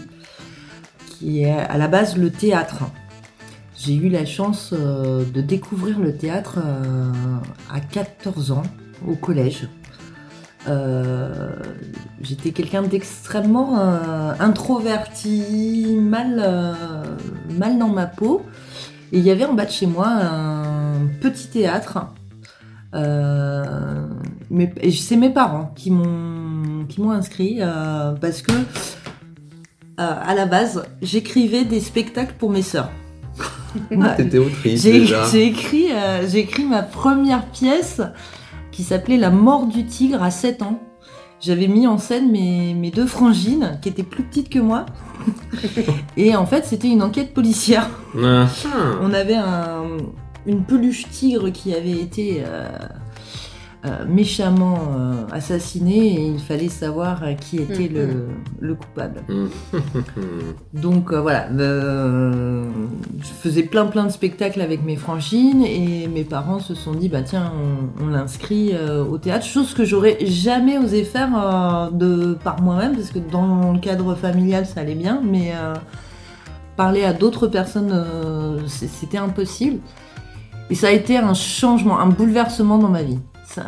qui est à la base le théâtre. J'ai eu la chance euh, de découvrir le théâtre euh, à 14 ans, au collège. Euh, J'étais quelqu'un d'extrêmement euh, introverti, mal, euh, mal dans ma peau. Et il y avait en bas de chez moi un petit théâtre. Euh, mais- c'est mes parents qui m'ont qui m'ont inscrit euh, parce que euh, à la base j'écrivais des spectacles pour mes sœurs. T'étais autrice J'ai déjà. j'ai écrit, j'ai écrit ma première pièce qui s'appelait La mort du tigre à 7 ans. J'avais mis en scène mes, mes deux frangines qui étaient plus petites que moi. Et en fait, c'était une enquête policière. Ah, On avait un- une peluche tigre qui avait été euh, méchamment euh, assassinée et il fallait savoir euh, qui était le, le coupable. hum. Donc euh, voilà, euh, je faisais plein plein de spectacles avec mes frangines et mes parents se sont dit bah tiens on, on l'inscrit euh, au théâtre, chose que j'aurais jamais osé faire euh, de par moi-même parce que dans le cadre familial ça allait bien, mais euh, parler à d'autres personnes euh, c'était impossible. Et ça a été un changement, un bouleversement dans ma vie.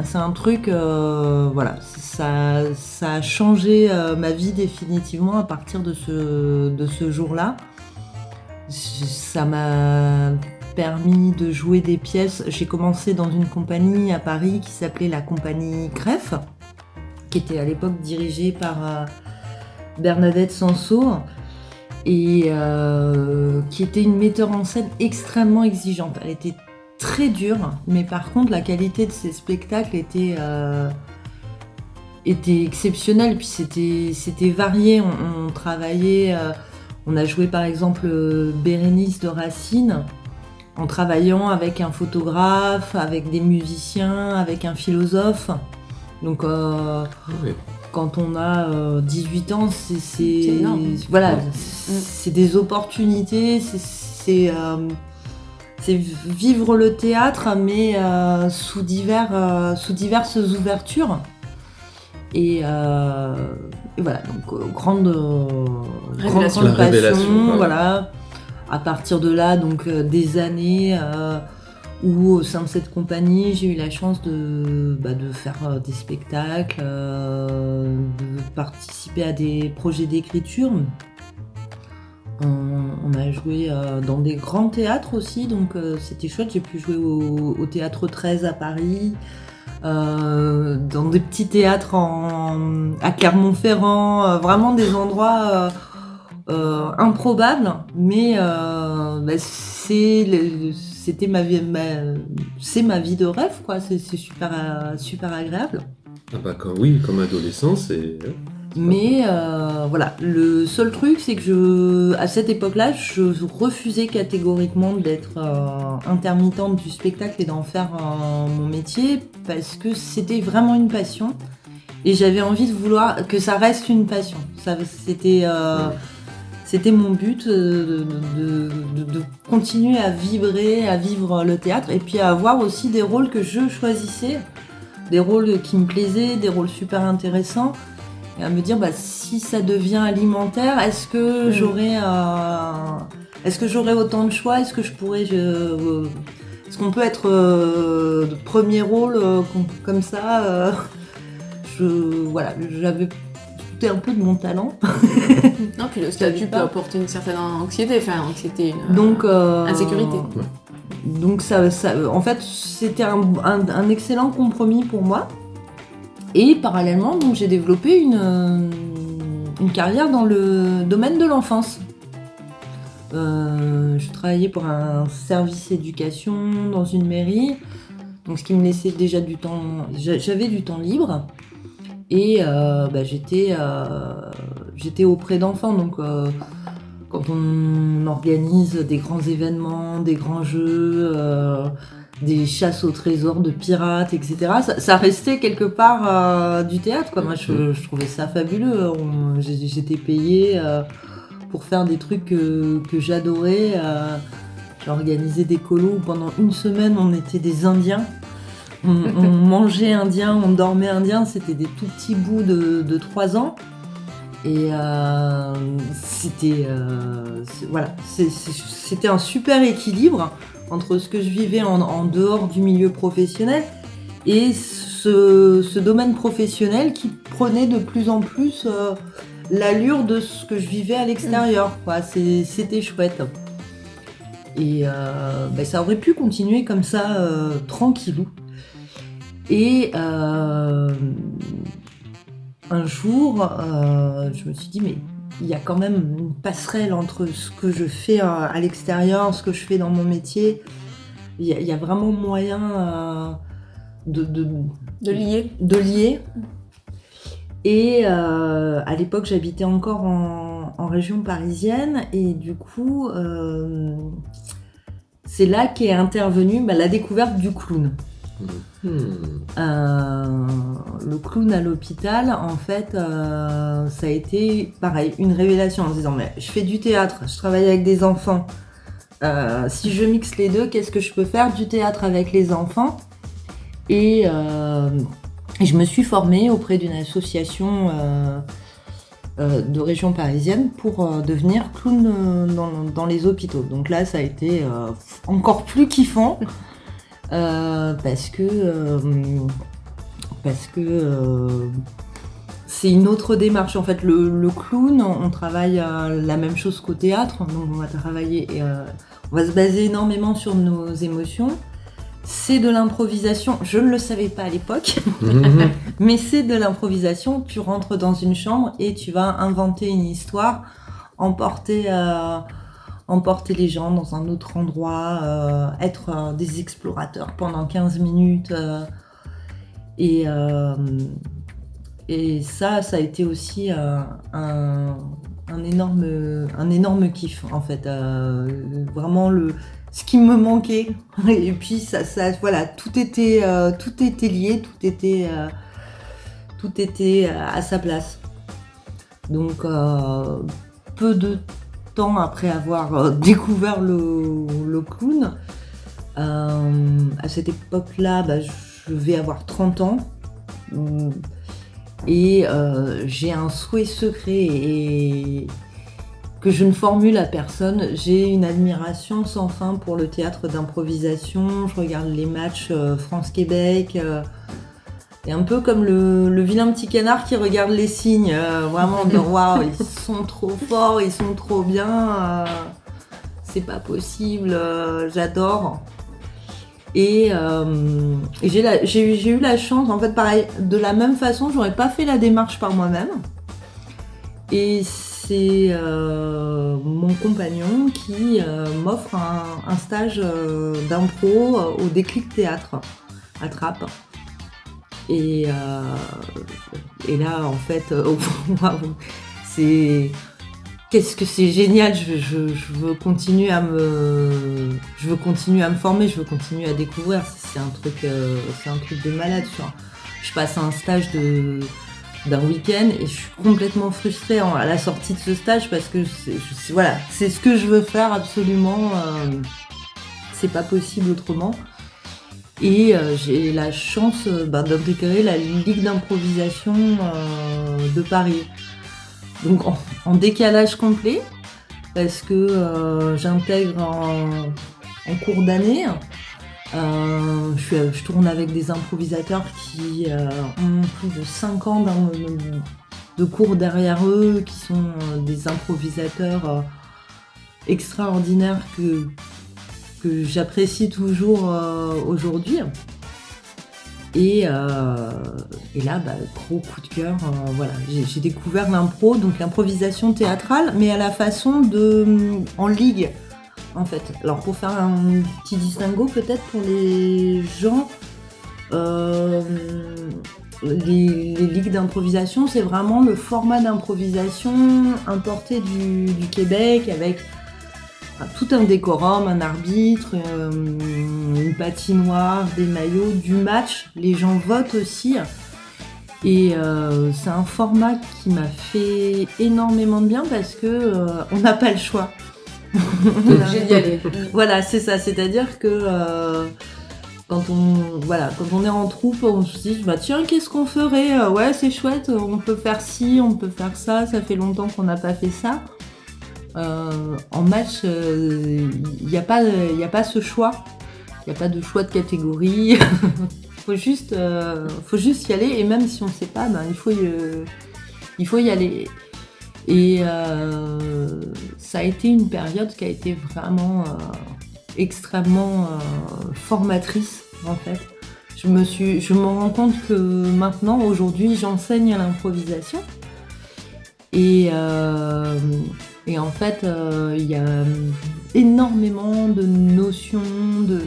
C'est un truc, euh, voilà, ça, a changé euh, ma vie définitivement à partir de ce, jour-là. Ça m'a permis de jouer des pièces. J'ai commencé dans une compagnie à Paris qui s'appelait la compagnie Crève, qui était à l'époque dirigée par euh, Bernadette Sanso et qui était une metteur en scène extrêmement exigeante. Elle était très dure, mais par contre la qualité de ses spectacles était, euh, était exceptionnelle, puis c'était, c'était varié, on, on travaillait, euh, on a joué par exemple euh, Bérénice de Racine, en travaillant avec un photographe, avec des musiciens, avec un philosophe. Donc euh, Oui. quand on a euh, 18 ans, c'est, c'est- C'est énorme. voilà, Ouais. c'est des opportunités, c'est, c'est, vivre le théâtre, mais euh, sous, divers, euh, sous diverses ouvertures. Et, euh, et voilà, donc euh, grande, euh, Révélation. grande La révélation, passion, voilà. À partir de là, donc euh, des années euh, où au sein de cette compagnie, j'ai eu la chance de, bah, de faire euh, des spectacles, euh, de participer à des projets d'écriture. On, a joué euh, dans des grands théâtres aussi, donc euh, c'était chouette. J'ai pu jouer au, théâtre 13 à Paris, euh, dans des petits théâtres à Clermont-Ferrand, vraiment des endroits improbables, mais bah, c'était ma vie, c'est ma vie de rêve, quoi. C'est super, super agréable. Ah bah oui, comme adolescent, c'est... Mais euh, voilà, le seul truc, c'est que je, à cette époque-là, je refusais catégoriquement d'être euh, intermittente du spectacle et d'en faire euh, mon métier parce que c'était vraiment une passion et j'avais envie de vouloir que ça reste une passion. Ça, c'était, c'était mon but de continuer à vibrer, à vivre le théâtre et puis à avoir aussi des rôles que je choisissais, des rôles qui me plaisaient, des rôles super intéressants et à me dire bah, si ça devient alimentaire, est-ce que Mm. j'aurai euh, est-ce que j'aurai autant de choix? Est-ce que je pourrais je, euh, est-ce qu'on peut être euh, de premier rôle euh, com- comme ça euh, Je voilà, j'avais un peu de mon talent. Non, puis le statut peut apporter une certaine anxiété, enfin anxiété, une Donc euh, insécurité. Donc ça, ça- en fait, c'était un, un- un excellent compromis pour moi. Et parallèlement, donc j'ai développé une, euh, une carrière dans le domaine de l'enfance. Euh, je travaillais pour un service éducation dans une mairie, donc ce qui me laissait déjà du temps. j'a- J'avais du temps libre et euh, bah, j'étais j'étais auprès d'enfants, donc. quand on organise des grands événements, des grands jeux, des chasses au trésor de pirates, etc., ça, ça restait quelque part euh, du théâtre. Quoi. Moi, je, je trouvais ça fabuleux. J'étais payée euh, pour faire des trucs que, que j'adorais. euh. J'ai organisé des colos où pendant une semaine, on était des Indiens. On, on mangeait indien, on dormait indien. C'était des tout petits bouts de, de 3 ans. Et euh, c'était euh, voilà, c'était un super équilibre entre ce que je vivais en, en dehors du milieu professionnel et ce, ce domaine professionnel qui prenait de plus en plus euh, l'allure de ce que je vivais à l'extérieur. C'est- C'était chouette. Et euh, ben, ça aurait pu continuer comme ça, euh, tranquillou. Et euh, un jour, je me suis dit, mais il y a quand même une passerelle entre ce que je fais à l'extérieur, ce que je fais dans mon métier. Il y, a- il y a vraiment moyen euh, de, de, De lier. de lier. Et euh, à l'époque, j'habitais encore en, en région parisienne et du coup, euh, c'est là qu'est intervenue bah, la découverte du clown. Hmm. Euh, le clown à l'hôpital, en fait, euh, ça a été pareil, une révélation en disant mais je fais du théâtre, je travaille avec des enfants. Euh, si je mixe les deux, qu'est-ce que je peux faire du théâtre avec les enfants? Et je me suis formée auprès d'une association de région parisienne pour devenir clown dans, les hôpitaux. Donc là, ça a été encore plus kiffant. Euh, parce que euh, parce que euh, c'est une autre démarche. En fait, le, le clown, on travaille euh, la même chose qu'au théâtre. Donc, on va travailler, euh, on va se baser énormément sur nos émotions. C'est de l'improvisation. Je ne le savais pas à l'époque, Mhm. mais c'est de l'improvisation. Tu rentres dans une chambre et tu vas inventer une histoire, emporter, euh, emporter les gens dans un autre endroit, euh, être euh, des explorateurs pendant 15 minutes. euh, et, et ça, ça a été aussi un, un énorme, un énorme kiff en fait. Vraiment le, ce qui me manquait. Et puis ça, ça voilà, tout était, tout était lié, tout était, tout était à sa place. Donc peu de après avoir euh, découvert le, clown, Euh, à cette époque-là, bah, je vais avoir 30 ans. Et euh, j'ai un souhait secret et que je ne formule à personne. J'ai une admiration sans fin pour le théâtre d'improvisation. Je regarde les matchs France-Québec. Et un peu comme le, le vilain petit canard qui regarde les signes. euh, vraiment, de waouh, ils sont trop forts, ils sont trop bien. euh, c'est pas possible, euh, j'adore. Et, et j'ai eu- la chance, en fait, pareil, de la même façon, j'aurais pas fait la démarche par moi-même. Et c'est mon compagnon qui m'offre un, un stage d'impro au déclic théâtre à Trappes. Et, euh, et là, en fait, euh, c'est. Qu'est-ce que c'est génial, je, veux continuer à me. Je veux continuer à me former, je veux continuer à découvrir. C'est un truc. euh, c'est un truc de malade. Je passe un stage d'un week-end et je suis complètement frustrée à la sortie de ce stage parce que voilà, c'est ce que je veux faire absolument. c'est pas possible autrement. Et euh, j'ai la chance bah, la Ligue d'improvisation euh, de Paris. Donc en, décalage complet, parce que j'intègre en, cours d'année. Je, tourne avec des improvisateurs qui ont plus de 5 ans de cours derrière eux, qui sont des improvisateurs extraordinaires que, que j'apprécie toujours euh, aujourd'hui. Et, euh, et là, bah, gros coup de cœur, euh, voilà, j'ai découvert l'impro, donc l'improvisation théâtrale, mais à la façon de en ligue, en fait. Alors pour faire un petit distinguo peut-être pour les gens, les, les ligues d'improvisation, c'est vraiment le format d'improvisation importé du, Québec avec tout un décorum, un arbitre, euh, une patinoire, des maillots, du match. Les gens votent aussi. Et euh, c'est un format qui m'a fait énormément de bien parce que euh, on n'a pas le choix. Aller. voilà, c'est ça. C'est-à-dire que quand on voilà, quand on est en troupe, on se dit bah tiens, qu'est-ce qu'on ferait? Ouais, c'est chouette. On peut faire ci, on peut faire ça. Ça fait longtemps qu'on n'a pas fait ça. Euh, en match, il n'y a pas, a pas ce choix. Il n'y a pas de choix de catégorie. faut juste, euh, faut juste y aller. Et même si on ne sait pas, ben, il faut y, euh, il faut y aller. Et euh, ça a été une période qui a été vraiment euh, extrêmement euh, formatrice en fait. Je me suis, je me rends compte que maintenant, aujourd'hui, j'enseigne à l'improvisation. Et, euh, et en fait, euh, il y a énormément de notions, de...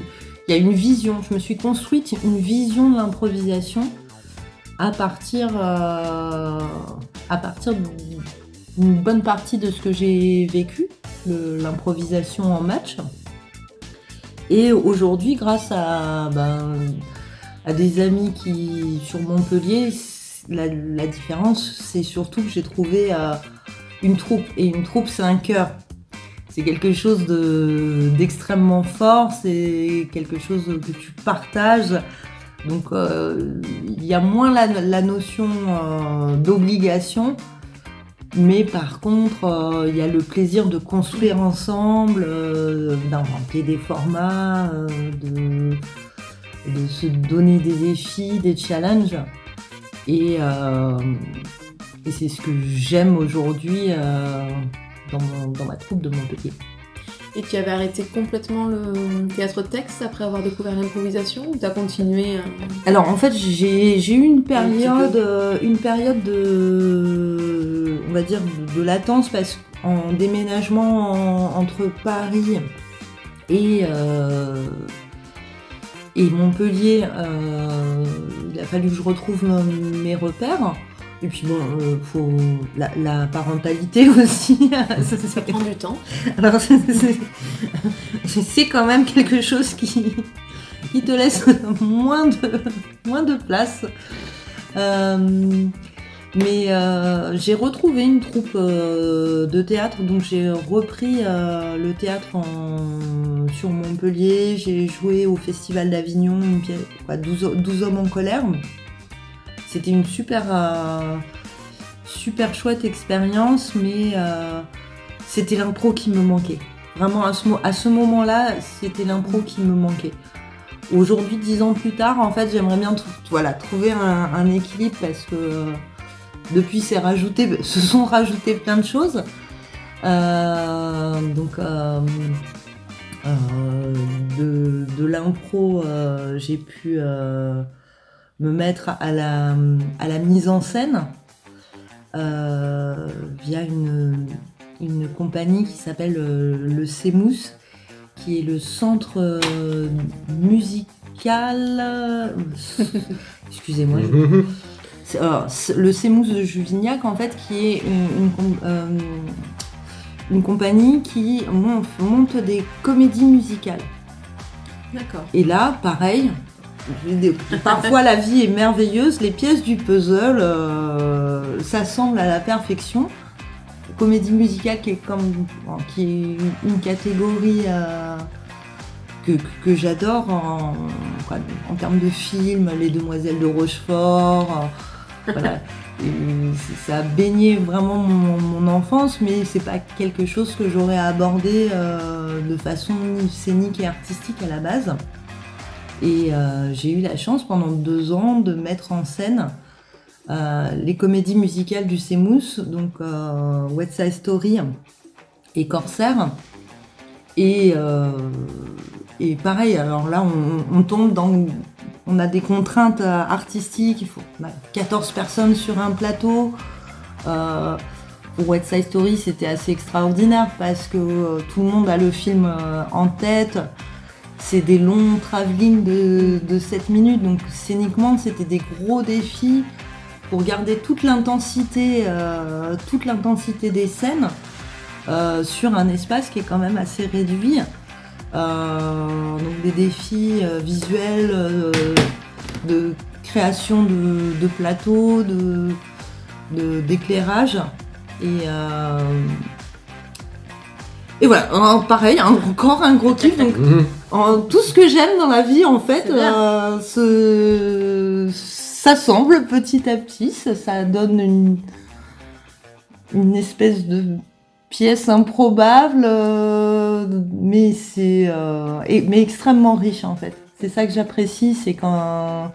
il y a une vision. Je me suis construite une vision de l'improvisation à partir, euh, partir d'une bonne partie de ce que j'ai vécu, l'improvisation en match. Et aujourd'hui, grâce à, ben, à des amis qui sur Montpellier, la, la différence, c'est surtout que j'ai trouvé euh, une troupe. Et une troupe, c'est un cœur. C'est quelque chose de- d'extrêmement fort, c'est quelque chose que tu partages. Donc euh, il y a moins la, notion euh, d'obligation, mais par contre euh, il y a le plaisir de construire ensemble, d'inventer des formats, de, de se donner des défis, des challenges. Et, et c'est ce que j'aime aujourd'hui euh, dans, mon- dans ma troupe de Montpellier. Et tu avais arrêté complètement le théâtre de texte après avoir découvert l'improvisation ou t'as continué euh, Alors en fait j'ai eu une période, euh, une période de, on va dire de, de latence parce qu'en déménagement en- entre Paris et euh, et Montpellier, euh, il a fallu que je retrouve mes repères. Et puis bon, euh, faut la, la parentalité aussi. Ça, prend du temps. alors, c'est- quand même quelque chose qui, qui te laisse moins de, moins de place. Euh, Mais euh, j'ai retrouvé une troupe euh, de théâtre, donc j'ai repris euh, le théâtre en- sur Montpellier, j'ai joué au Festival d'Avignon, une pièce- quoi, 12, 12 hommes en colère. C'était une super, euh, super chouette expérience, mais euh, c'était l'impro qui me manquait. Vraiment, à ce, moment-là, c'était l'impro qui me manquait. Aujourd'hui, dix ans plus tard, en fait, j'aimerais bien voilà, trouver un, équilibre parce que depuis, c'est rajouté, se sont rajoutés plein de choses. Euh, donc, de, l'impro, j'ai pu me mettre à la, à la mise en scène euh, via une, une compagnie qui s'appelle euh, le CEMOUS, qui est le centre euh, musical. Excusez-moi, je- c'est- alors, c'est- le CEMOUS de Juvignac, en fait, qui est une, une com- euh, une compagnie qui mon- monte des comédies musicales. D'accord. Et là, pareil, parfois la vie est merveilleuse, les pièces du puzzle euh, s'assemblent à la perfection. Comédie musicale qui est comme une catégorie euh, que, j'adore en, termes de films, Les Demoiselles de Rochefort. euh, voilà. Ça a baigné vraiment mon, mon enfance, mais c'est pas quelque chose que j'aurais abordé de façon scénique et artistique à la base. Et euh, j'ai eu la chance pendant deux ans de mettre en scène euh, les comédies musicales du CEMOUS, donc euh, Side Story et Corsair. Et, euh, pareil, alors là, on, tombe dans. On a des contraintes artistiques, il faut on a 14 personnes sur un plateau. Pour West Side Story, c'était assez extraordinaire parce que tout le monde a le film en tête. C'est des longs travelling de, de 7 minutes, donc scéniquement, c'était des gros défis pour garder toute l'intensité, euh, toute l'intensité des scènes euh, sur un espace qui est quand même assez réduit. Euh, donc des défis visuels, de création de, plateaux, de, d'éclairage. Et, voilà, pareil, encore un gros kiff. Donc Mhm. En- tout ce que j'aime dans la vie, en fait, bien. euh, se- s'assemble petit à petit. Ça, ça donne une, une espèce de pièce improbable, euh, mais c'est euh, et- mais extrêmement riche en fait. C'est ça que j'apprécie, c'est quand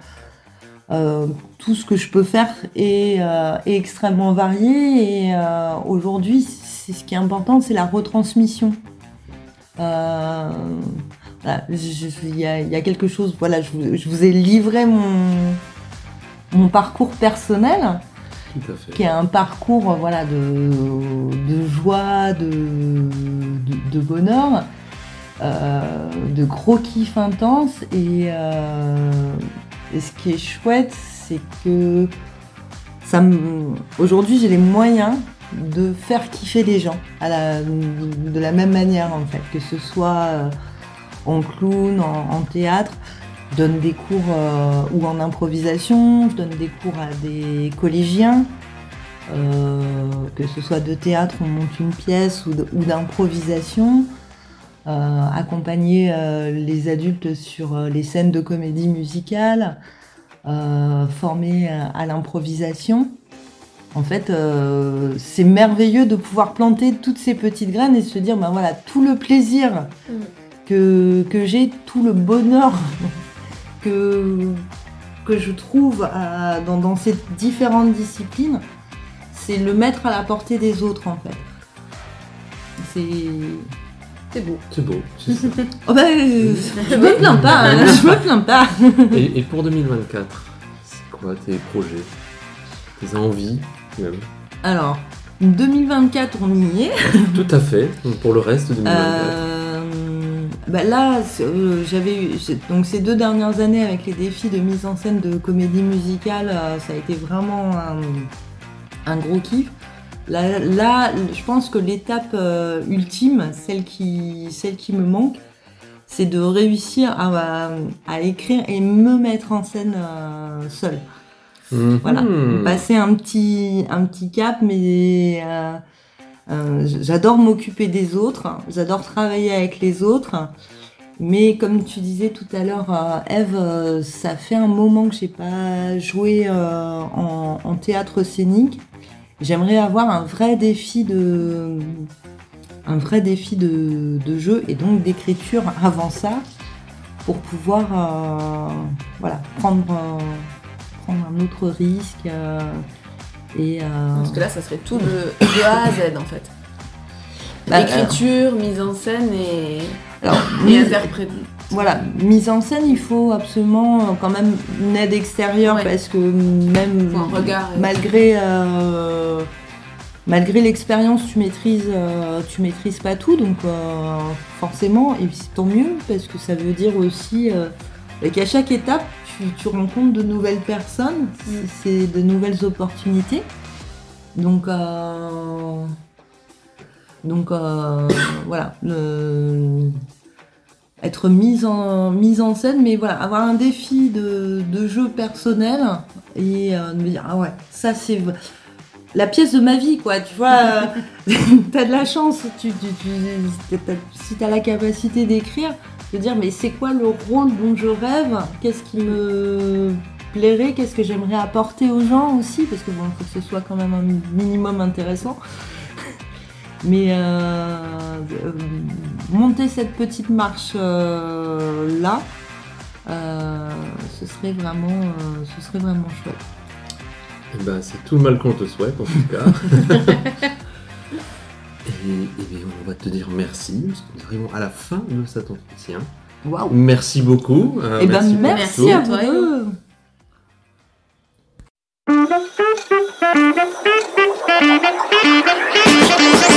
tout ce que je peux faire est, est extrêmement varié et aujourd'hui, c'est ce qui est important, c'est la retransmission. Voilà, je- il y, a, il y a quelque chose, voilà, je vous, je vous ai livré mon, mon parcours personnel, Tout à fait. qui est un parcours voilà, de, de joie, de, de, de bonheur, euh, de gros kiff intense. Et, euh, et ce qui est chouette, c'est que ça aujourd'hui j'ai les moyens de faire kiffer les gens à la- de la même manière en fait, que ce soit euh, en clown, en, théâtre. Donne des cours euh, ou en improvisation, donne des cours à des collégiens, euh, que ce soit de théâtre, on monte une pièce ou d'improvisation, euh, accompagner les adultes sur les scènes de comédie musicale, former à, l'improvisation. En fait, c'est merveilleux de pouvoir planter toutes ces petites graines et se dire, ben voilà, tout le plaisir Mm. Que, que j'ai, tout le bonheur que, que je trouve à- dans, dans ces différentes disciplines, c'est le mettre à la portée des autres en fait. C'est. C'est beau. C'est beau. c'est ça. Oh bah, euh, je me plains pas, hein, je me plains pas. et, et pour 2024, c'est quoi tes projets Tes envies même? Alors, 2024, on y est. Tout à fait. Pour le reste de 2024. Euh, bah là, euh, j'avais eu donc ces deux dernières années avec les défis de mise en scène de comédie musicale, euh, ça a été vraiment un, un gros kiff. Là, là, je pense que l'étape euh, ultime, celle qui, celle qui me manque, c'est de réussir à, à écrire et me mettre en scène seule. Mhm. Voilà, passer un petit, un petit cap, mais euh, euh, j'adore m'occuper des autres, j'adore travailler avec les autres. Mais comme tu disais tout à l'heure, euh, Eve, euh, ça fait un moment que j'ai pas joué en, théâtre scénique. J'aimerais avoir un vrai défi de, un vrai défi de, jeu et donc d'écriture avant ça, pour pouvoir, voilà, prendre, prendre un autre risque. Euh, et, Parce que là, ça serait tout de, de A à Z en fait. bah, Écriture, mise en scène et, alors, et mise- interprète. Voilà, mise en scène, il faut absolument euh, quand même une aide extérieure Ouais. parce que même regard, euh. malgré euh, malgré l'expérience, tu maîtrises euh, tu maîtrises pas tout, donc euh, forcément et tant mieux parce que ça veut dire aussi qu'à chaque étape tu, rencontres de nouvelles personnes, c'est de nouvelles opportunités, donc euh, donc euh, voilà être mise en, mise en scène, mais voilà, avoir un défi de, jeu personnel et euh, de me dire, ah ouais, ça c'est la pièce de ma vie, quoi, tu vois, t'as de la chance, tu, tu, tu- si t'as la capacité d'écrire, de dire, mais c'est quoi le rôle dont je rêve, qu'est-ce qui me plairait, qu'est-ce que j'aimerais apporter aux gens aussi, parce que bon, il faut que ce soit quand même un minimum intéressant. Mais euh, euh, monter cette petite marche euh, là, ce serait vraiment, ce serait vraiment chouette. Eh ben, c'est tout le mal qu'on te souhaite en tout cas. et, et bien, on va te dire merci, parce qu'on est vraiment à la fin de cet entretien. Waouh Merci beaucoup. euh, Eh ben merci, à toi, vous deux. Thank you.